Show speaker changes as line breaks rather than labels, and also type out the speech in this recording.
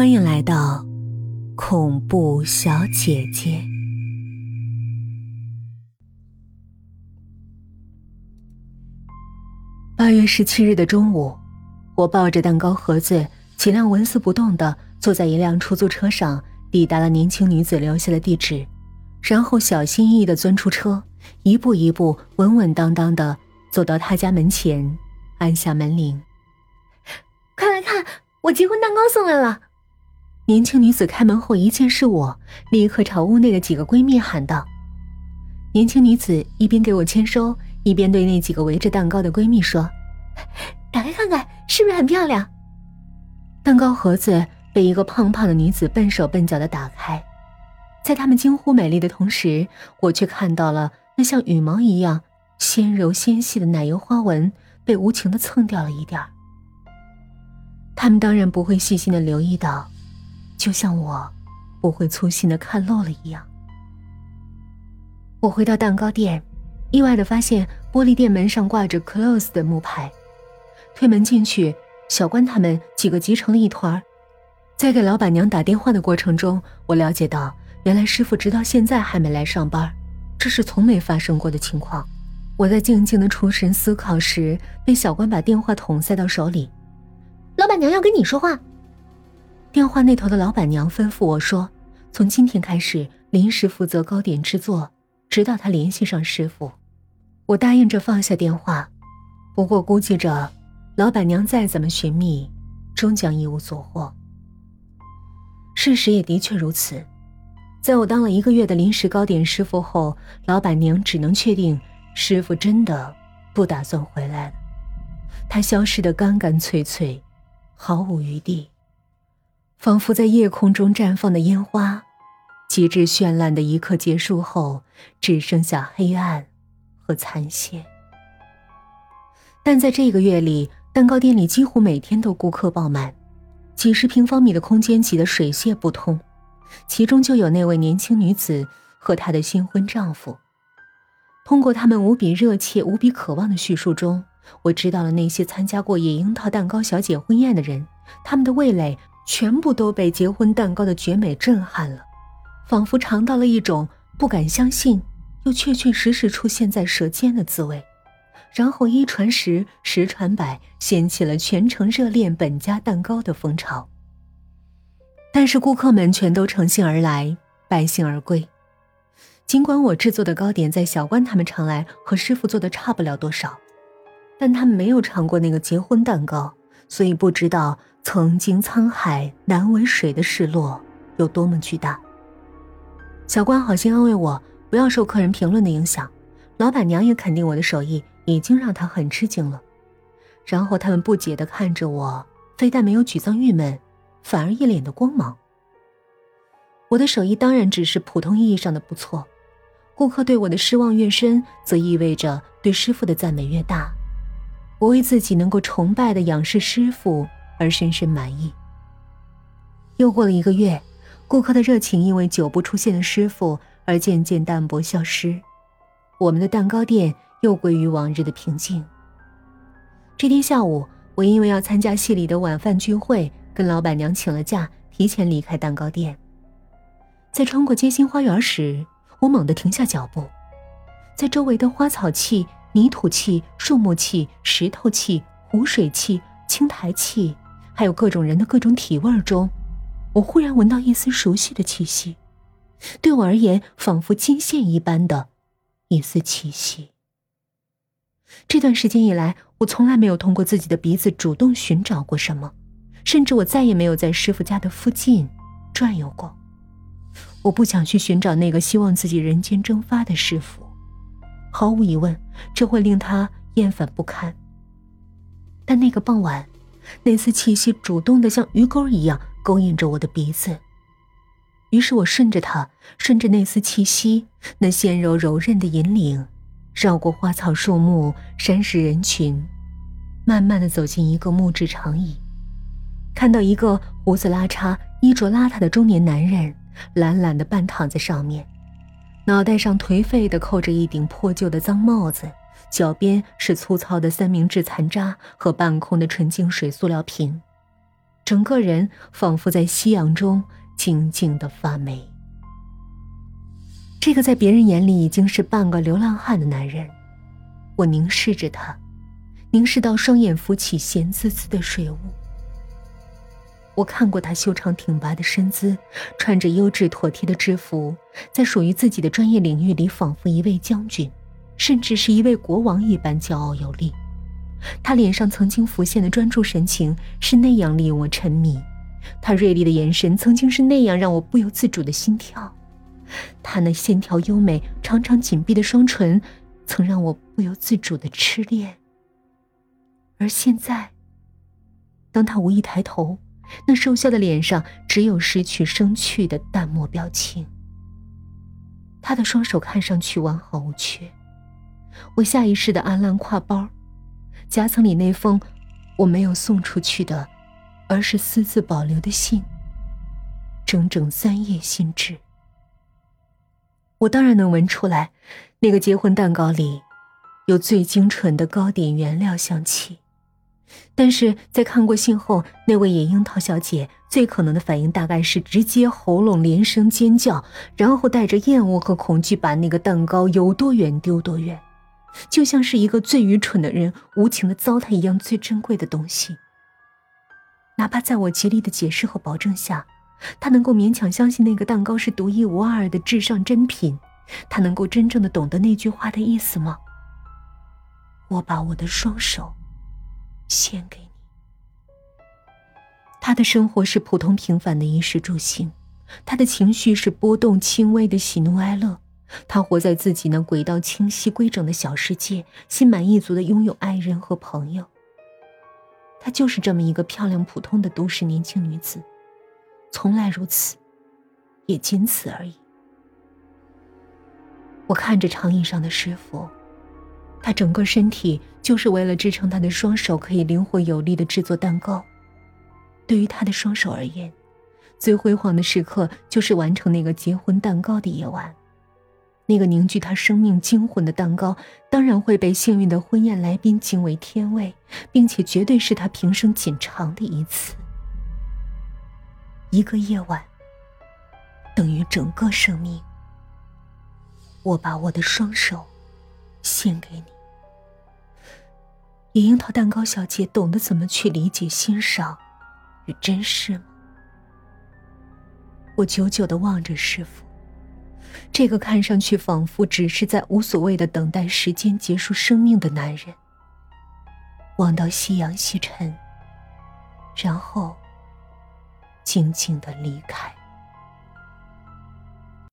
欢迎来到恐怖小姐姐。八月十七日的中午，我抱着蛋糕盒子，尽量纹丝不动的坐在一辆出租车上，抵达了年轻女子留下的地址，然后小心翼翼的钻出车，一步一步稳稳当当的走到她家门前，按下门铃。
快来看，我结婚蛋糕送来了！
年轻女子开门后一见是我，立刻朝屋内的几个闺蜜喊道：“年轻女子一边给我签收。”一边对那几个围着蛋糕的闺蜜说：“
打开看看，是不是很漂亮？”
蛋糕盒子被一个胖胖的女子笨手笨脚的打开，在她们惊呼美丽的同时，我却看到了那像羽毛一样纤柔纤细的奶油花纹被无情的蹭掉了一点儿。他们当然不会细心的留意到，就像我不会粗心的看漏了一样。我回到蛋糕店。意外的发现，玻璃店门上挂着 “close” 的木牌。推门进去，小关他们几个急成了一团。在给老板娘打电话的过程中，我了解到，原来师傅直到现在还没来上班，这是从没发生过的情况。我在静静的出神思考时，被小关把电话筒塞到手里。
老板娘要跟你说话。
电话那头的老板娘吩咐我说：“从今天开始，临时负责糕点制作，直到他联系上师傅。”我答应着放下电话，不过估计着，老板娘再怎么寻觅，终将一无所获。事实也的确如此，在我当了一个月的临时糕点师傅后，老板娘只能确定师傅真的不打算回来了。他消失的干干脆脆，毫无余地，仿佛在夜空中绽放的烟花，极致绚烂的一刻结束后，只剩下黑暗。和残屑，但在这个月里，蛋糕店里几乎每天都顾客爆满，几十平方米的空间挤得水泄不通。其中就有那位年轻女子和她的新婚丈夫。通过他们无比热切、无比渴望的叙述中，我知道了那些参加过野樱桃蛋糕小姐婚宴的人，他们的味蕾全部都被结婚蛋糕的绝美震撼了，仿佛尝到了一种不敢相信。又确确实实出现在舌尖的滋味，然后一传十，十传百，掀起了全城热恋本家蛋糕的风潮。但是顾客们全都乘兴而来，败兴而归。尽管我制作的糕点在小关他们尝来和师傅做的差不了多少，但他们没有尝过那个结婚蛋糕，所以不知道曾经沧海难为水的失落有多么巨大。小关好心安慰我。不要受客人评论的影响，老板娘也肯定我的手艺已经让她很吃惊了。然后他们不解的看着我，非但没有沮丧郁闷，反而一脸的光芒。我的手艺当然只是普通意义上的不错，顾客对我的失望越深，则意味着对师傅的赞美越大。我为自己能够崇拜的仰视师傅而深深满意。又过了一个月，顾客的热情因为久不出现的师傅。而渐渐淡薄消失，我们的蛋糕店又归于往日的平静。这天下午，我因为要参加系里的晚饭聚会，跟老板娘请了假，提前离开蛋糕店。在穿过街心花园时，我猛地停下脚步，在周围的花草气、泥土气、树木气、石头气、湖水气、青苔气，还有各种人的各种体味中，我忽然闻到一丝熟悉的气息。对我而言，仿佛金线一般的一丝气息。这段时间以来，我从来没有通过自己的鼻子主动寻找过什么，甚至我再也没有在师傅家的附近转悠过。我不想去寻找那个希望自己人间蒸发的师傅，毫无疑问，这会令他厌烦不堪。但那个傍晚，那丝气息主动的像鱼钩一样勾引着我的鼻子。于是我顺着它，顺着那丝气息，那纤柔柔韧的引领，绕过花草树木、山石人群，慢慢的走进一个木质长椅，看到一个胡子拉碴、衣着邋遢的中年男人，懒懒的半躺在上面，脑袋上颓废的扣着一顶破旧的脏帽子，脚边是粗糙的三明治残渣和半空的纯净水塑料瓶。整个人仿佛在夕阳中静静的发霉。这个在别人眼里已经是半个流浪汉的男人，我凝视着他，凝视到双眼浮起咸滋滋的水雾。我看过他修长挺拔的身姿，穿着优质妥帖的制服，在属于自己的专业领域里，仿佛一位将军，甚至是一位国王一般骄傲有力。他脸上曾经浮现的专注神情是那样令我沉迷，他锐利的眼神曾经是那样让我不由自主的心跳，他那线条优美、长长紧闭的双唇曾让我不由自主的痴恋。而现在，当他无意抬头，那瘦削的脸上只有失去生趣的淡漠表情。他的双手看上去完好无缺，我下意识的暗烂挎包。夹层里那封我没有送出去的，而是私自保留的信，整整三页信纸。我当然能闻出来，那个结婚蛋糕里有最精纯的糕点原料香气。但是在看过信后，那位野樱桃小姐最可能的反应大概是直接喉咙连声尖叫，然后带着厌恶和恐惧把那个蛋糕有多远丢多远。就像是一个最愚蠢的人无情的糟蹋一样最珍贵的东西。哪怕在我极力的解释和保证下，他能够勉强相信那个蛋糕是独一无二的至上珍品，他能够真正的懂得那句话的意思吗？我把我的双手献给你。他的生活是普通平凡的衣食住行，他的情绪是波动轻微的喜怒哀乐。他活在自己那轨道清晰、规整的小世界，心满意足的拥有爱人和朋友。她就是这么一个漂亮、普通的都市年轻女子，从来如此，也仅此而已。我看着长椅上的师傅，他整个身体就是为了支撑他的双手可以灵活有力的制作蛋糕。对于他的双手而言，最辉煌的时刻就是完成那个结婚蛋糕的夜晚。那个凝聚他生命精魂的蛋糕，当然会被幸运的婚宴来宾惊为天位，并且绝对是他平生仅尝的一次。一个夜晚等于整个生命。我把我的双手献给你。野樱桃蛋糕小姐懂得怎么去理解、欣赏与珍视吗？我久久的望着师傅。这个看上去仿佛只是在无所谓的等待时间结束生命的男人，望到夕阳西沉，然后静静的离开。